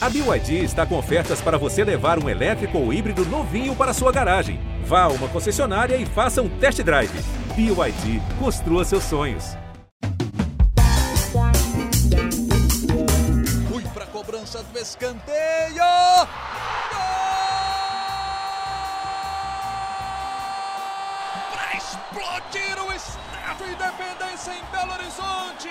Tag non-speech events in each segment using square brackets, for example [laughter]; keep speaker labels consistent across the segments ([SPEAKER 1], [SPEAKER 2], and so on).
[SPEAKER 1] A BYD está com ofertas para você levar um elétrico ou híbrido novinho para sua garagem. Vá a uma concessionária e faça um test drive. BYD, construa seus sonhos.
[SPEAKER 2] Fui para a cobrança do escanteio. Para explodir o Estádio Independência em Belo Horizonte.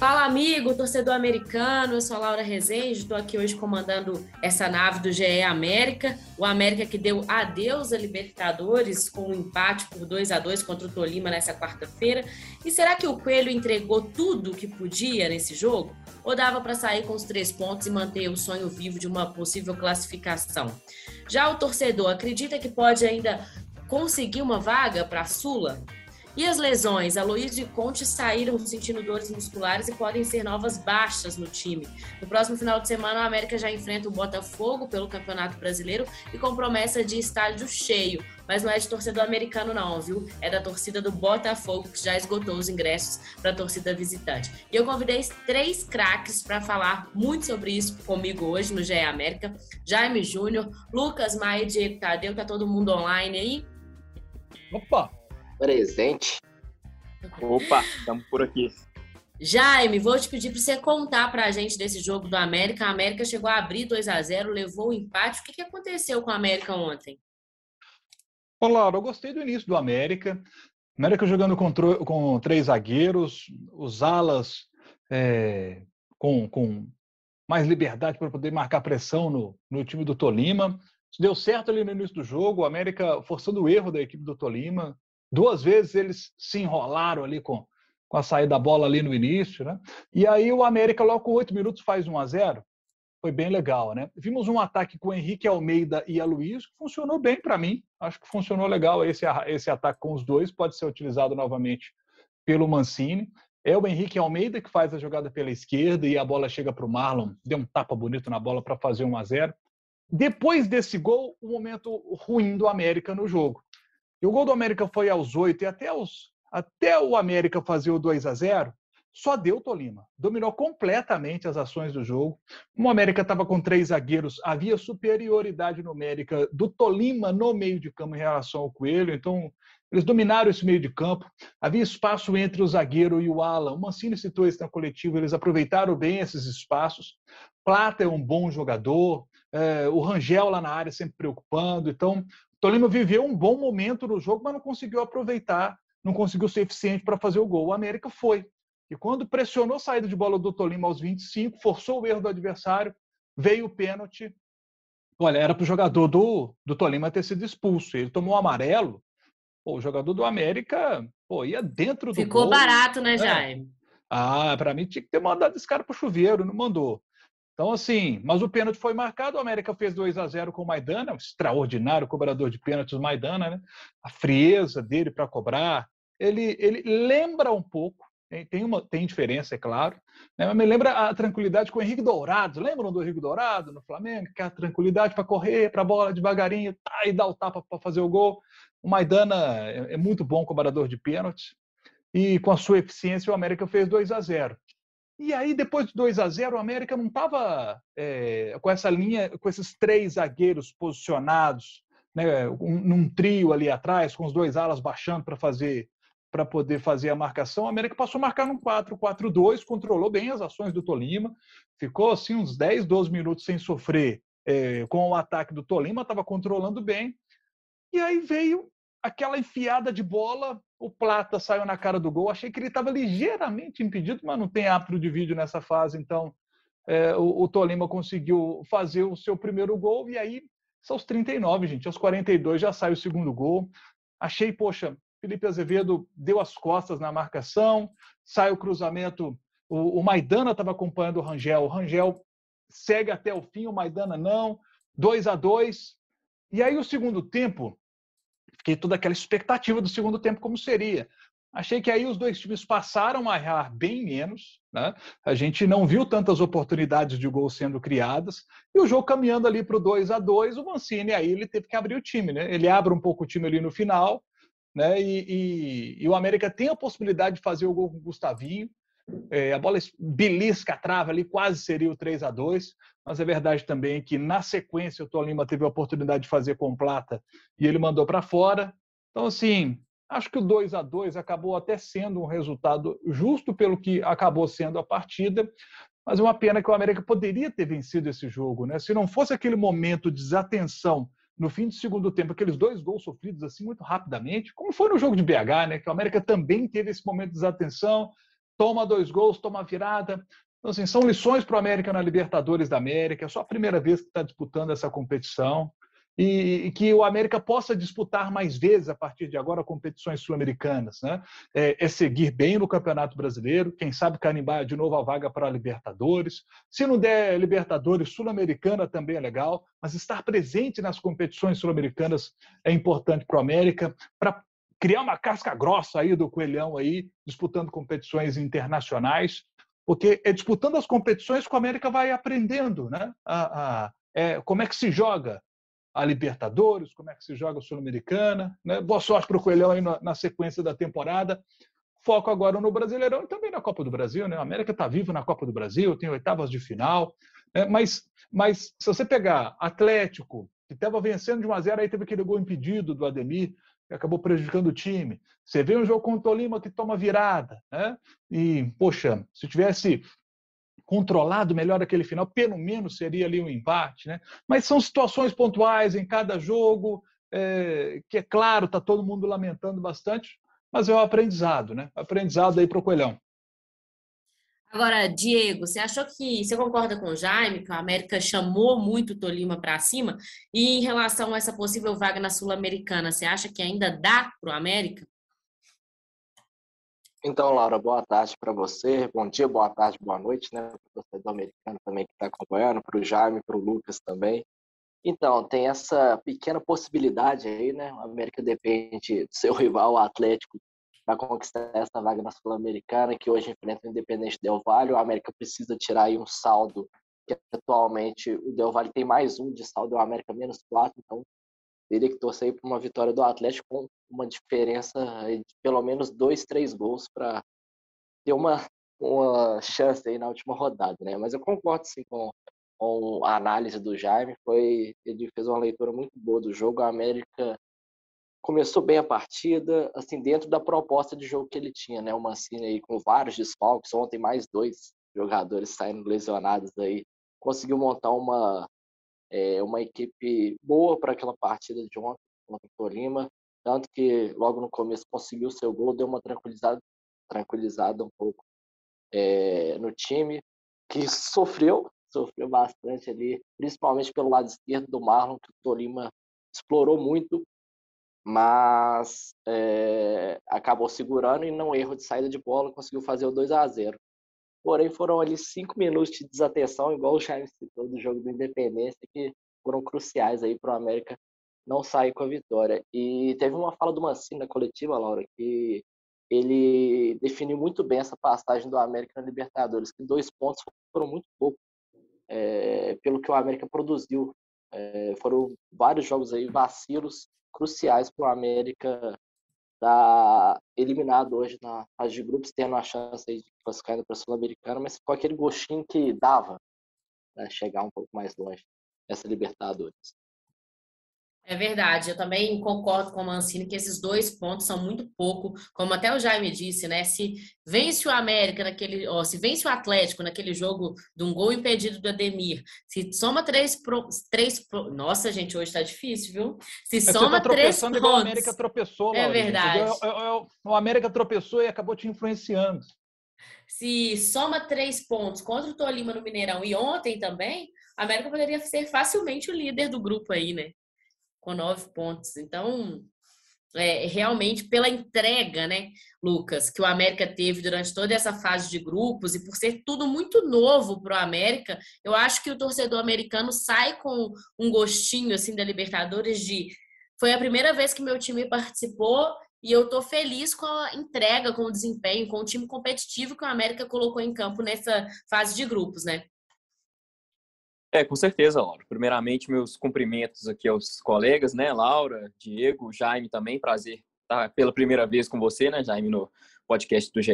[SPEAKER 3] Fala, amigo, torcedor americano. Eu sou Laura Rezende, estou aqui hoje comandando essa nave do GE América. O América que deu adeus a Libertadores com um empate por 2 a 2 contra o Tolima nessa quarta-feira. E será que o Coelho entregou tudo o que podia nesse jogo? Ou dava para sair com os três pontos e manter o sonho vivo de uma possível classificação? Já o torcedor acredita que pode ainda conseguir uma vaga para a Sula? E as lesões? A Luiz e Conte saíram sentindo dores musculares e podem ser novas baixas no time. No próximo final de semana, o América já enfrenta o Botafogo pelo Campeonato Brasileiro e com promessa de estádio cheio. Mas não é de torcedor americano, não, viu? É da torcida do Botafogo, que já esgotou os ingressos para a torcida visitante. E eu convidei três craques para falar muito sobre isso comigo hoje no GE América: Jaime Júnior, Lucas Maia e Diego Tadeu. Tá todo mundo online aí?
[SPEAKER 4] Opa!
[SPEAKER 5] Presente.
[SPEAKER 4] Opa, estamos por aqui.
[SPEAKER 3] Jaime, vou te pedir para você contar para a gente desse jogo do América. A América chegou a abrir 2 a 0 levou o empate. O que, que aconteceu com a América ontem?
[SPEAKER 4] Olá, eu gostei do início do América. América jogando com, com três zagueiros, os alas é, com, com mais liberdade para poder marcar pressão no, no time do Tolima. Isso deu certo ali no início do jogo, o América forçando o erro da equipe do Tolima. Duas vezes eles se enrolaram ali com, com a saída da bola ali no início, né? E aí o América, logo com oito minutos, faz 1 a 0 Foi bem legal, né? Vimos um ataque com Henrique Almeida e a Luiz, que funcionou bem para mim. Acho que funcionou legal esse, esse ataque com os dois. Pode ser utilizado novamente pelo Mancini. É o Henrique Almeida que faz a jogada pela esquerda e a bola chega para o Marlon. Deu um tapa bonito na bola para fazer 1 a 0 Depois desse gol, o momento ruim do América no jogo. E o gol do América foi aos oito e até, os, até o América fazer o 2 a 0 só deu Tolima. Dominou completamente as ações do jogo. Como o América estava com três zagueiros, havia superioridade numérica do Tolima no meio de campo em relação ao Coelho. Então, eles dominaram esse meio de campo. Havia espaço entre o zagueiro e o ala. O Mancini citou isso na coletiva. Eles aproveitaram bem esses espaços. Plata é um bom jogador. É, o Rangel lá na área sempre preocupando. Então, Tolima viveu um bom momento no jogo, mas não conseguiu aproveitar, não conseguiu ser eficiente para fazer o gol. O América foi. E quando pressionou a saída de bola do Tolima aos 25, forçou o erro do adversário, veio o pênalti. Olha, era para o jogador do, do Tolima ter sido expulso. Ele tomou um amarelo. Pô, o jogador do América pô, ia dentro do
[SPEAKER 3] Ficou
[SPEAKER 4] gol.
[SPEAKER 3] barato, né, é. Jaime? É.
[SPEAKER 4] Ah, para mim tinha que ter mandado esse cara para o chuveiro, não mandou. Então, assim, mas o pênalti foi marcado, o América fez 2 a 0 com o Maidana, um extraordinário cobrador de pênaltis, o Maidana, né? A frieza dele para cobrar. Ele, ele lembra um pouco, tem, uma, tem diferença, é claro, né? mas me lembra a tranquilidade com o Henrique Dourado. Lembram do Henrique Dourado no Flamengo? Que a tranquilidade para correr, para a bola devagarinho, tá, e dar o tapa para fazer o gol. O Maidana é, é muito bom cobrador de pênaltis. E com a sua eficiência, o América fez 2 a 0 e aí, depois do 2 a 0 o América não estava é, com essa linha, com esses três zagueiros posicionados, né, um, num trio ali atrás, com os dois alas baixando para fazer para poder fazer a marcação. O América passou a marcar num 4-4-2, controlou bem as ações do Tolima, ficou assim uns 10, 12 minutos sem sofrer é, com o ataque do Tolima, estava controlando bem. E aí veio aquela enfiada de bola, o Plata saiu na cara do gol. Achei que ele estava ligeiramente impedido, mas não tem árbitro de vídeo nessa fase, então é, o, o, Tolima conseguiu fazer o seu primeiro gol e aí são os 39, gente. Aos 42 já sai o segundo gol. Achei, poxa, Felipe Azevedo deu as costas na marcação, sai o cruzamento. O, o Maidana estava acompanhando o Rangel. O Rangel segue até o fim, o Maidana não. 2 a 2 E aí o segundo tempo, fiquei toda aquela expectativa do segundo tempo como seria. Achei que aí os dois times passaram a errar bem menos. Né? A gente não viu tantas oportunidades de gol sendo criadas. E o jogo caminhando ali para o 2 a 2 o Mancini aí ele teve que abrir o time. Né? Ele abre um pouco o time ali no final. Né? E, e, e o América tem a possibilidade de fazer o gol com o Gustavinho. É, a bola belisca a trava ali, quase seria o 3 a 2 mas é verdade também que na sequência o Tolima teve a oportunidade de fazer com Plata e ele mandou para fora. Então, assim, Acho que o 2 a 2 acabou até sendo um resultado justo pelo que acabou sendo a partida, mas é uma pena que o América poderia ter vencido esse jogo, né? Se não fosse aquele momento de desatenção no fim do segundo tempo, aqueles dois gols sofridos assim muito rapidamente, como foi no jogo de BH, né? Que o América também teve esse momento de desatenção, toma dois gols, toma virada. Então, assim, são lições para o América na Libertadores da América. É só a primeira vez que está disputando essa competição e, e, que o América possa disputar mais vezes a partir de agora competições sul-americanas. Né? É, é, seguir bem no Campeonato Brasileiro, quem sabe carimbar de novo a vaga para a Libertadores. Se não der Libertadores, Sul-Americana também é legal, mas estar presente nas competições sul-americanas é importante para o América, para criar uma casca grossa aí do Coelhão aí, disputando competições internacionais, porque é disputando as competições que o América vai aprendendo, né? A, a, é, como é que se joga, a Libertadores, como é que se joga a Sul-Americana. Né? Boa sorte para o Coelhão aí na, na, sequência da temporada. Foco agora no Brasileirão e também na Copa do Brasil. Né? A América está viva na Copa do Brasil, tem oitavas de final. Né? Mas, mas se você pegar Atlético, que estava vencendo de 1 a 0 aí teve aquele gol impedido do Ademir, acabou prejudicando o time. Você vê um jogo contra o Tolima que toma virada. Né? E, poxa, se tivesse controlado melhor aquele final, pelo menos seria ali um empate, né? Mas são situações pontuais em cada jogo, é, que é claro, está todo mundo lamentando bastante, mas é um aprendizado, né? Aprendizado aí para o Coelhão.
[SPEAKER 3] Agora, Diego, você achou que você concorda com o Jaime que o América chamou muito o Tolima para cima? E em relação a essa possível vaga na Sul-Americana, você acha que ainda dá para o América?
[SPEAKER 5] Então, Laura, boa tarde para você, bom dia, boa tarde, boa noite, né? Para o do americano também que está acompanhando, para o Jaime, para o Lucas também. Então, tem essa pequena possibilidade aí, né? O América depende do seu rival, o Atlético, para conquistar essa vaga na Sul-Americana, que hoje enfrenta o Independente Del Valle. O América precisa tirar aí um saldo, que atualmente o Del Valle tem mais um de saldo, o América menos quatro, então teria que torcer para uma vitória do Atlético com uma diferença de pelo menos dois, três gols para ter uma, uma chance aí na última rodada, né? Mas eu concordo sim com, com a análise do Jaime, foi ele fez uma leitura muito boa do jogo. A América começou bem a partida, assim dentro da proposta de jogo que ele tinha, né? O Mancini aí com vários desfalques, ontem mais dois jogadores saindo lesionados aí, conseguiu montar uma é, uma equipe boa para aquela partida de ontem contra o Tolima, tanto que logo no começo conseguiu seu gol, deu uma tranquilizada, tranquilizada um pouco é, no time, que [laughs] sofreu, sofreu bastante ali, principalmente pelo lado esquerdo do Marlon, que o Tolima explorou muito, mas é, acabou segurando e não erro de saída de bola, conseguiu fazer o 2 a 0 Porém, foram ali cinco minutos de desatenção, igual o Charles citou do jogo do Independência, que foram cruciais aí para o América não sair com a vitória. E teve uma fala do Mancini na coletiva, Laura, que ele definiu muito bem essa passagem do América na Libertadores, que dois pontos foram muito pouco é, pelo que o América produziu. É, foram vários jogos aí, vacilos cruciais para o América está eliminado hoje na fase de grupos, tendo a chance de classificar para a Sul-Americana, mas com aquele gostinho que dava né, chegar um pouco mais longe nessa Libertadores.
[SPEAKER 3] É verdade, eu também concordo com o Mancini que esses dois pontos são muito pouco, como até o Jaime disse, né? Se vence o América naquele, ó, se vence o Atlético naquele jogo de um gol impedido do Ademir, se soma três, pro, três pro, nossa gente, hoje tá difícil, viu? Se é, soma tá três pontos, igual
[SPEAKER 4] o América tropeçou,
[SPEAKER 3] é verdade.
[SPEAKER 4] o América tropeçou e acabou te influenciando.
[SPEAKER 3] Se soma três pontos contra o Tolima no Mineirão e ontem também, a América poderia ser facilmente o líder do grupo aí, né? Com nove pontos. Então, é, realmente pela entrega, né, Lucas, que o América teve durante toda essa fase de grupos e por ser tudo muito novo para o América, eu acho que o torcedor americano sai com um gostinho assim da Libertadores de foi a primeira vez que meu time participou E eu tô feliz com a entrega, com o desempenho, com o time competitivo que o América colocou em campo nessa fase de grupos, né?
[SPEAKER 6] É, com certeza, Laura. Primeiramente, meus cumprimentos aqui aos colegas, né? Laura, Diego, Jaime também. Prazer estar pela primeira vez com você, né, Jaime, no podcast do GE.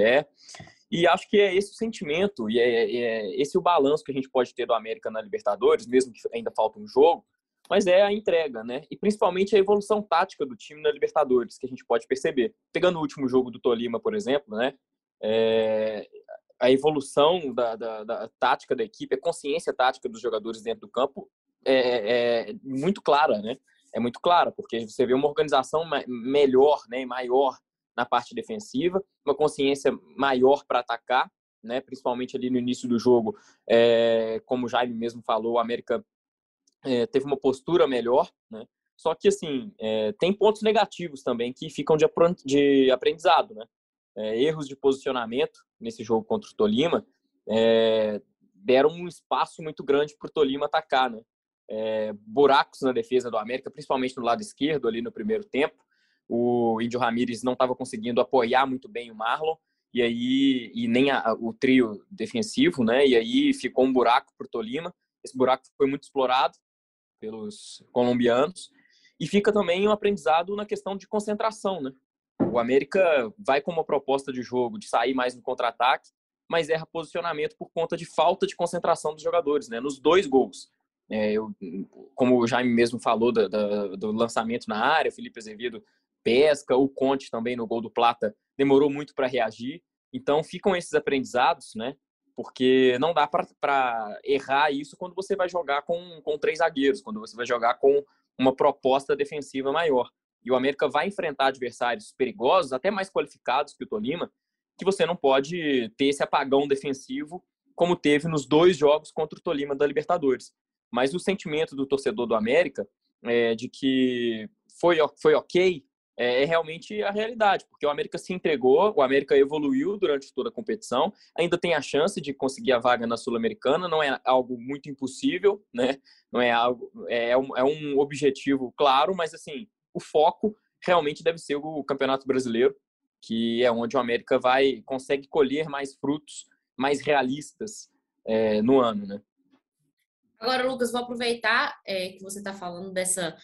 [SPEAKER 6] E acho que é esse o sentimento e é, é esse o balanço que a gente pode ter do América na Libertadores, mesmo que ainda falta um jogo, mas é a entrega, né? E principalmente a evolução tática do time na Libertadores, que a gente pode perceber. Pegando o último jogo do Tolima, por exemplo, né? É, a evolução da, da, da, tática da equipe, a consciência tática dos jogadores dentro do campo é, é, é muito clara, né? É muito clara, porque você vê uma organização melhor, né, maior na parte defensiva, uma consciência maior para atacar, né? Principalmente ali no início do jogo, é, como o Jaime mesmo falou, o América é, teve uma postura melhor, né? Só que assim é, tem pontos negativos também que ficam de, de aprendizado, né? É, erros de posicionamento nesse jogo contra o Tolima é, deram um espaço muito grande para o Tolima atacar, né? É, buracos na defesa do América, principalmente no lado esquerdo ali no primeiro tempo. O Índio Ramírez não estava conseguindo apoiar muito bem o Marlon e aí e nem a, o trio defensivo, né? E aí ficou um buraco para o Tolima. Esse buraco foi muito explorado pelos colombianos e fica também um aprendizado na questão de concentração, né? O América vai com uma proposta de jogo de sair mais no contra-ataque, mas erra posicionamento por conta de falta de concentração dos jogadores, né? Nos dois gols. É, eu, como o Jaime mesmo falou do lançamento na área, Felipe Azevedo pesca, o Conte também no gol do Plata demorou muito para reagir. Então ficam esses aprendizados, né? Porque não dá para errar isso quando você vai jogar com, com três zagueiros, quando você vai jogar com uma proposta defensiva maior e o América vai enfrentar adversários perigosos, até mais qualificados que o Tolima, que você não pode ter esse apagão defensivo como teve nos dois jogos contra o Tolima da Libertadores. Mas o sentimento do torcedor do América é de que foi, foi ok é, é, realmente a realidade, porque o América se entregou, o América evoluiu durante toda a competição, ainda tem a chance de conseguir a vaga na Sul-Americana, não é algo muito impossível, né? Não é algo é, é um, é um objetivo claro, mas assim o foco realmente deve ser o Campeonato Brasileiro, que é onde o América vai consegue colher mais frutos mais realistas é, no ano, né?
[SPEAKER 3] Agora, Lucas, vou aproveitar é, que você está falando dessa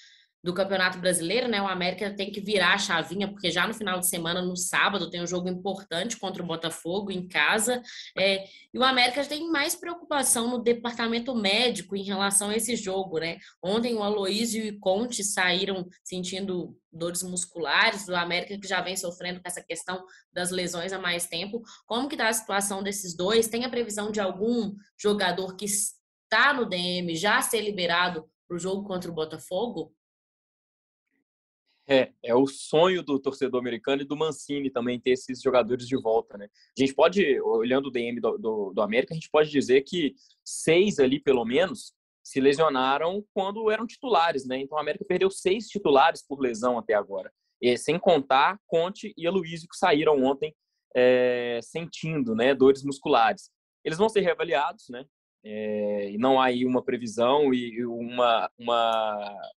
[SPEAKER 3] do Campeonato Brasileiro, né? O América tem que virar a chavinha, porque já no final de semana, no sábado, tem um jogo importante contra o Botafogo em casa. É, e o América tem mais preocupação no departamento médico em relação a esse jogo, né? Ontem o Aloísio e o Conte saíram sentindo dores musculares, do América que já vem sofrendo com essa questão das lesões há mais tempo. Como que está a situação desses dois? Tem a previsão de algum jogador que está no DM já ser liberado para o jogo contra o Botafogo?
[SPEAKER 6] É, é o sonho do torcedor americano e do Mancini também ter esses jogadores de volta, né? A gente pode, olhando o DM do, do, do América, a gente pode dizer que seis ali, pelo menos, se lesionaram quando eram titulares, né? Então a América perdeu seis titulares por lesão até agora. E, sem contar Conte e Aloysio que saíram ontem é, sentindo né, dores musculares. Eles vão ser reavaliados, né? É, não há aí uma previsão e uma, uma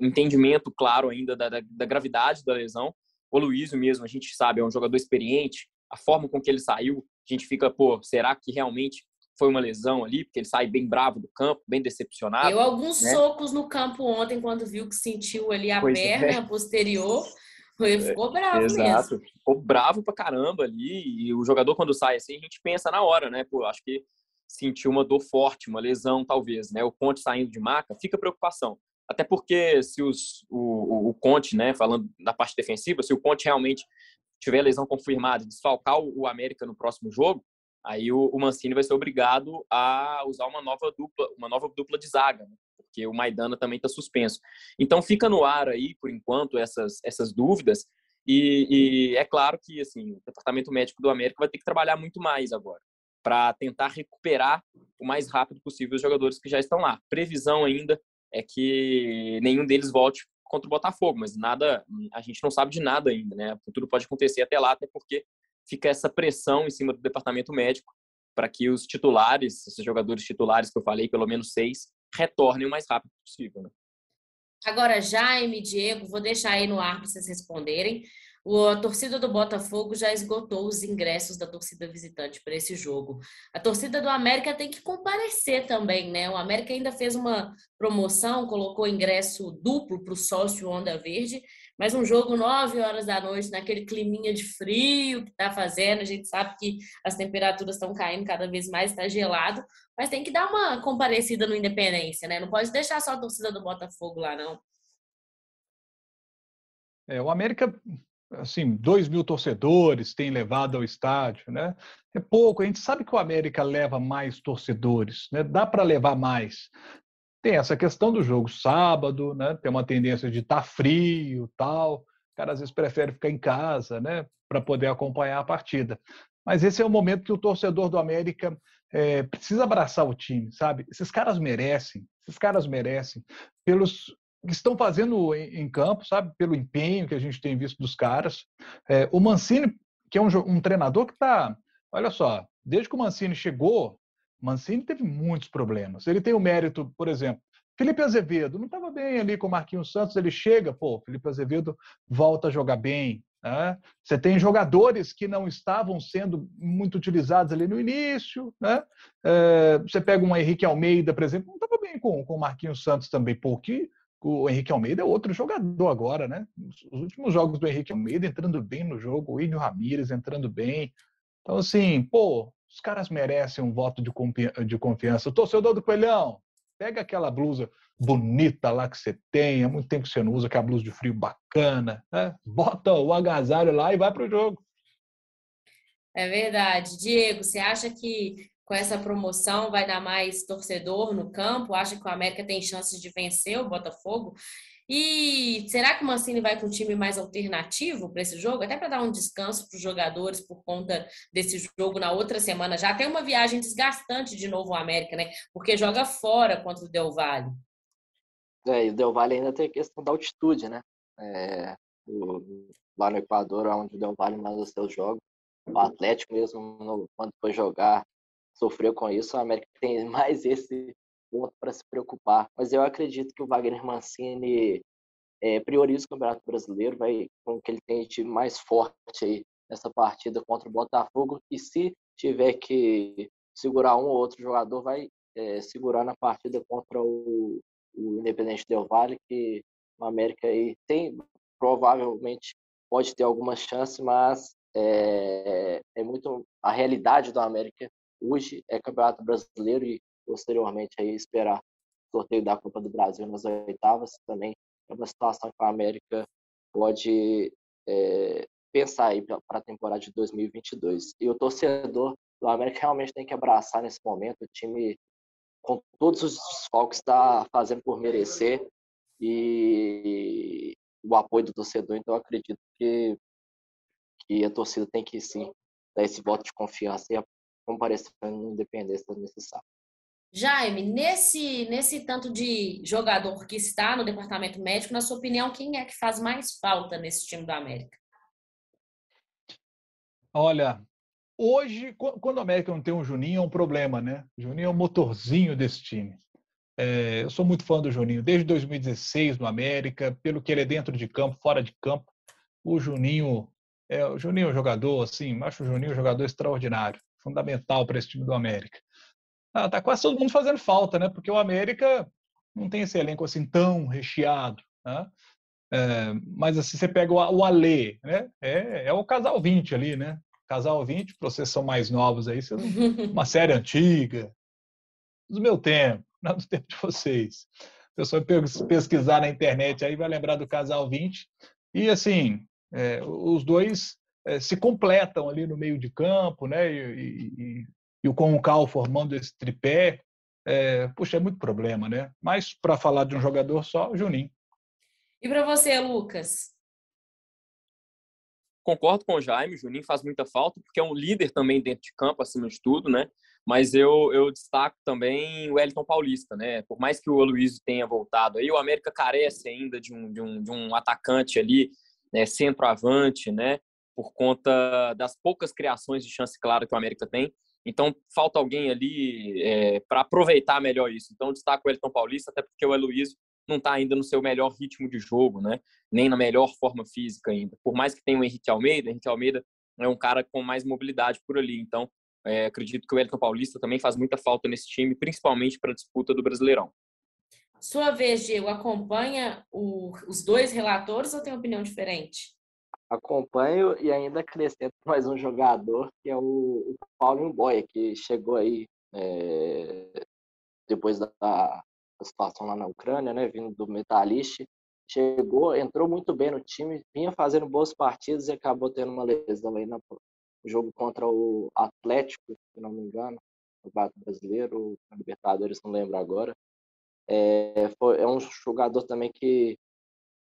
[SPEAKER 6] entendimento claro ainda da, da, da gravidade da lesão. O Luísio mesmo, a gente sabe, é um jogador experiente. A forma com que ele saiu, a gente fica, pô, será que realmente foi uma lesão ali? Porque ele sai bem bravo do campo, bem decepcionado.
[SPEAKER 3] Deu alguns né? socos no campo ontem, quando viu que sentiu ali a pois é. perna é. posterior. Ele ficou bravo
[SPEAKER 6] Exato.
[SPEAKER 3] mesmo.
[SPEAKER 6] Ficou bravo pra caramba ali. E o jogador, quando sai assim, a gente pensa na hora, né? Pô, acho que sentiu uma dor forte, uma lesão, talvez, né? O Conte saindo de maca, fica preocupação. Até porque se os, o, o Conte, né, falando da parte defensiva, se o Conte realmente tiver lesão confirmada desfalcar o, América no próximo jogo, aí o, o, Mancini vai ser obrigado a usar uma nova dupla, uma nova dupla de zaga, né? porque o Maidana também está suspenso. Então fica no ar aí, por enquanto, essas, essas dúvidas. E, e, é claro que assim, o departamento médico do América vai ter que trabalhar muito mais agora para tentar recuperar o mais rápido possível os jogadores que já estão lá. Previsão ainda é que nenhum deles volte contra o Botafogo, mas nada, a gente não sabe de nada ainda, né? Tudo pode acontecer até lá, até porque fica essa pressão em cima do departamento médico para que os titulares, esses jogadores titulares que eu falei, pelo menos seis, retornem o mais rápido possível. Né?
[SPEAKER 3] Agora, Jaime, Diego, vou deixar aí no ar para vocês responderem. A torcida do Botafogo já esgotou os ingressos da torcida visitante para esse jogo. A torcida do América tem que comparecer também, né? O América ainda fez uma promoção, colocou ingresso duplo para o sócio Onda Verde, mas um jogo 9 horas da noite, naquele climinha de frio que está fazendo, a gente sabe que as temperaturas estão caindo cada vez mais, está gelado, mas tem que dar uma comparecida no Independência, né? Não pode deixar só a torcida do Botafogo lá, não.
[SPEAKER 4] É, o América assim, dois mil torcedores tem levado ao estádio, né? É pouco. A gente sabe que o América leva mais torcedores, né? Dá para levar mais. Tem essa questão do jogo sábado, né? Tem uma tendência de estar tá frio, tal. O cara às vezes prefere ficar em casa, né? Para poder acompanhar a partida. Mas esse é o momento que o torcedor do América é, precisa abraçar o time, sabe? Esses caras merecem, esses caras merecem pelos que estão fazendo em, campo, sabe? Pelo empenho que a gente tem visto dos caras. É, o Mancini, que é um, um treinador que está. Olha só, desde que o Mancini chegou, Mancini teve muitos problemas. Ele tem o mérito, por exemplo, Felipe Azevedo não estava bem ali com o Marquinhos Santos, ele chega, pô, Felipe Azevedo volta a jogar bem. Né? Você tem jogadores que não estavam sendo muito utilizados ali no início. Né? É, você pega um Henrique Almeida, por exemplo, não estava bem com, com o Marquinhos Santos também, pô, que o Henrique Almeida é outro jogador agora, né? Os últimos jogos do Henrique Almeida entrando bem no jogo, o Índio Ramírez entrando bem. Então, assim, pô, os caras merecem um voto de, de confiança. O torcedor do Coelhão, pega aquela blusa bonita lá que você tem, há muito tempo que você não usa, aquela blusa de frio bacana, né? Bota o agasalho lá e vai pro jogo.
[SPEAKER 3] É verdade. Diego, você acha que com essa promoção vai dar mais torcedor no campo? Acha que o América tem chances de vencer o Botafogo? E será que o Mancini vai com um time mais alternativo para esse jogo? Até para dar um descanso para os jogadores por conta desse jogo na outra semana. Já tem uma viagem desgastante de novo o América, né? Porque joga fora contra o Del Valle.
[SPEAKER 5] É, e o Del Valle ainda tem a questão da altitude, né? É, o, lá no Equador, onde o Del Valle manda seus jogos. O Atlético mesmo, no, quando foi jogar sofreu com isso, a América tem [laughs] mais esse ponto para se preocupar. Mas eu acredito que o Wagner Mancini é, prioriza o Campeonato Brasileiro, vai com que ele tem time mais forte aí nessa partida contra o Botafogo e se tiver que segurar um ou outro jogador, vai é, segurar na partida contra o, o Independente Del Valle, que o América aí tem provavelmente pode ter alguma chance, mas é, é muito a realidade do América hoje é Campeonato Brasileiro e posteriormente aí esperar o sorteio da Copa do Brasil nas oitavas também é uma situação que a América pode é, pensar aí para a temporada de 2022. E o torcedor do América realmente tem que abraçar nesse momento o time com todos os desfalques está fazendo por merecer e o apoio do torcedor. Então, acredito que, que a torcida tem que sim dar esse voto de confiança e comparecendo no Independência sábado.
[SPEAKER 3] Jaime, nesse, nesse tanto de jogador que está no departamento médico, na sua opinião, quem é que faz mais falta nesse time do América?
[SPEAKER 4] Olha, hoje, quando o América não tem um Juninho, é um problema, né? O Juninho é o motorzinho desse time. É, eu sou muito fã do Juninho, desde 2016 no América, pelo que ele é dentro de campo, fora de campo. O Juninho é, o Juninho é um jogador, assim, acho o Juninho um jogador extraordinário fundamental para esse time do América. Ah, tá quase todo mundo fazendo falta, né? Porque o América não tem esse elenco assim tão recheado, né? É, mas assim, você pega o, o Alê, né? É, é o casal 20 ali, né? Casal 20, para vocês são mais novos aí, [laughs] uma série antiga, do meu tempo, [laughs] não do tempo de vocês. A pessoa pesquisar na internet aí vai lembrar do Casal 20. E assim, é, os dois é, se completam ali no meio de campo, né? E, e, e o Concal formando esse tripé, é, puxa, é muito problema, né? Mas para falar de um jogador só, o Juninho.
[SPEAKER 3] E para você, Lucas?
[SPEAKER 6] Concordo com o Jaime, o Juninho faz muita falta, porque é um líder também dentro de campo, acima de tudo, né? Mas eu, eu destaco também o Wellington Paulista, né? Por mais que o Aloysio tenha voltado aí, o América carece ainda de um, de um, de um atacante ali, né? centroavante, né? Por conta das poucas criações de chance clara que o América tem. Então, falta alguém ali é, para aproveitar melhor isso. Então, destaco o Elton Paulista, até porque o Heloísio não está ainda no seu melhor ritmo de jogo, né? Nem na melhor forma física ainda. Por mais que tenha o Henrique Almeida, Henrique Almeida é um cara com mais mobilidade por ali. Então, é, acredito que o Wellington Paulista também faz muita falta nesse time, principalmente para a disputa do Brasileirão.
[SPEAKER 3] Sua vez, Diego, acompanha o, os dois relatores ou tem opinião diferente?
[SPEAKER 5] Acompanho e ainda acrescento [laughs] mais um jogador, que é o, o Paulinho Boia, que chegou aí é, depois da, da, situação lá na Ucrânia, né, vindo do Metalist, chegou, entrou muito bem no time, vinha fazendo boas partidas e acabou tendo uma lesão aí no jogo contra o Atlético, se não me engano, no Bato Brasileiro, na Libertadores, não lembro agora. É, foi, é um jogador também que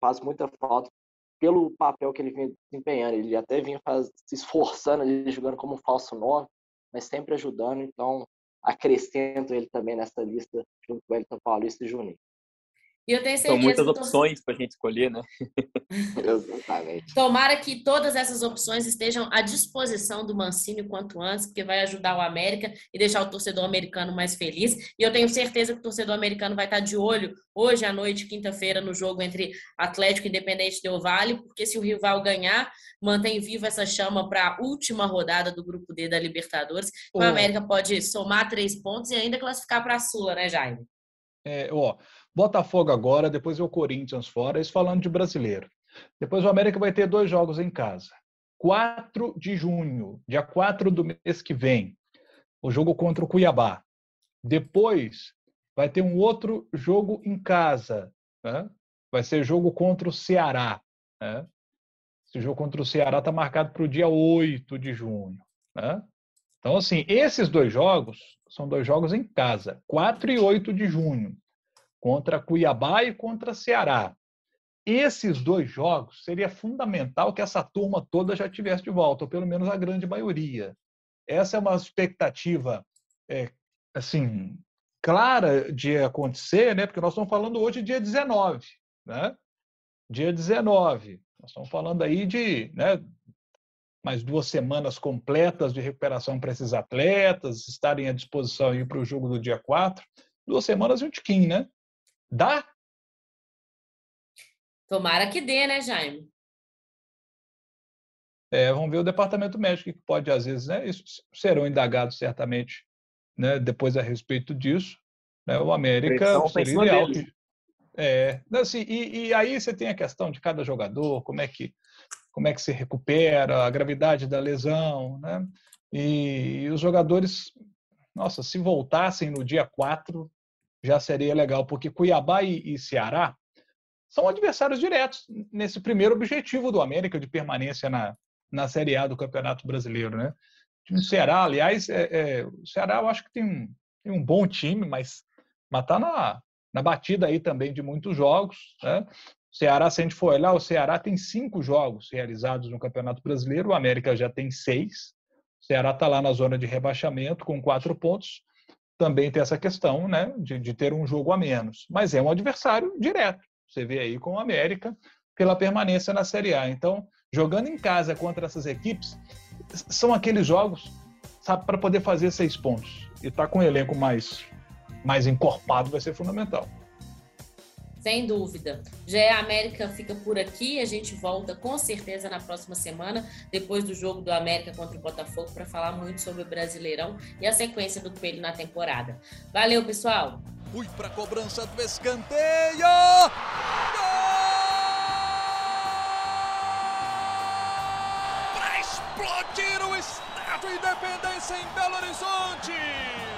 [SPEAKER 5] faz muita falta pelo papel que ele vinha desempenhando. Ele até vinha faz, se esforçando, ali, jogando como um falso 9, mas sempre ajudando. Então, acrescento ele também nessa lista, junto com o Elton Paulista e Juninho.
[SPEAKER 3] E eu tenho certeza
[SPEAKER 6] São muitas opções para a gente escolher, né?
[SPEAKER 5] Exatamente.
[SPEAKER 3] Tomara que todas essas opções estejam à disposição do Mancini quanto antes, porque vai ajudar o América e deixar o torcedor americano mais feliz. E eu tenho certeza que o torcedor americano vai estar de olho hoje à noite, quinta-feira, no jogo entre Atlético e Independente Del Vale, porque se o rival ganhar, mantém viva essa chama para a última rodada do Grupo D da Libertadores. O América pode somar três pontos e ainda classificar para a Sula, né, Jaime?
[SPEAKER 4] É, ó, Botafogo agora, depois é o Corinthians fora, isso falando de brasileiro. Depois o América vai ter dois jogos em casa. 4 de junho, dia 4 do mês que vem, o jogo contra o Cuiabá. Depois vai ter um outro jogo em casa. Né? Vai ser jogo contra o Ceará. Né? Esse jogo contra o Ceará está marcado para o dia 8 de junho. Né? Então, assim, esses dois jogos são dois jogos em casa, 4 e 8 de junho contra Cuiabá e contra Ceará. Esses dois jogos seria fundamental que essa turma toda já tivesse de volta, ou pelo menos a grande maioria. Essa é uma expectativa é, assim clara de acontecer, né? Porque nós estamos falando hoje dia 19, né? Dia 19. Nós estamos falando aí de, né, mais duas semanas completas de recuperação para esses atletas, estarem à disposição para o jogo do dia 4. Duas semanas e um tiquinho, né? Dá?
[SPEAKER 3] Tomara que dê, né, Jaime?
[SPEAKER 4] É, vamos ver o departamento médico que pode, às vezes, né? Isso serão indagados certamente, né? Depois a respeito disso, né? O América seria ideal. Que, é, assim, e, e, aí você tem a questão de cada jogador, como é que como é que se recupera, a gravidade da lesão, né? E, e os jogadores, nossa, se voltassem no dia 4, já seria legal, porque Cuiabá e, e Ceará são adversários diretos nesse primeiro objetivo do América de permanência na, na Série A do Campeonato Brasileiro, né? O Ceará, aliás, é, é, o Ceará eu acho que tem um, tem um bom time, mas está na, na batida aí também de muitos jogos, né? O Ceará, se a gente for olhar, o Ceará tem cinco jogos realizados no Campeonato Brasileiro, o América já tem seis. O Ceará está lá na zona de rebaixamento com quatro pontos também tem essa questão né, de, de ter um jogo a menos. Mas é um adversário direto. Você vê aí com o América pela permanência na Série A. Então, jogando em casa contra essas equipes, são aqueles jogos, sabe, para poder fazer seis pontos. E estar tá com o elenco mais, mais encorpado vai ser fundamental.
[SPEAKER 3] Sem dúvida. GE América fica por aqui. A gente volta com certeza na próxima semana, depois do jogo do América contra o Botafogo, para falar muito sobre o Brasileirão e a sequência do Coelho na temporada. Valeu, pessoal!
[SPEAKER 2] Fui para a cobrança do escanteio! Para explodir o Estádio Independência em Belo Horizonte!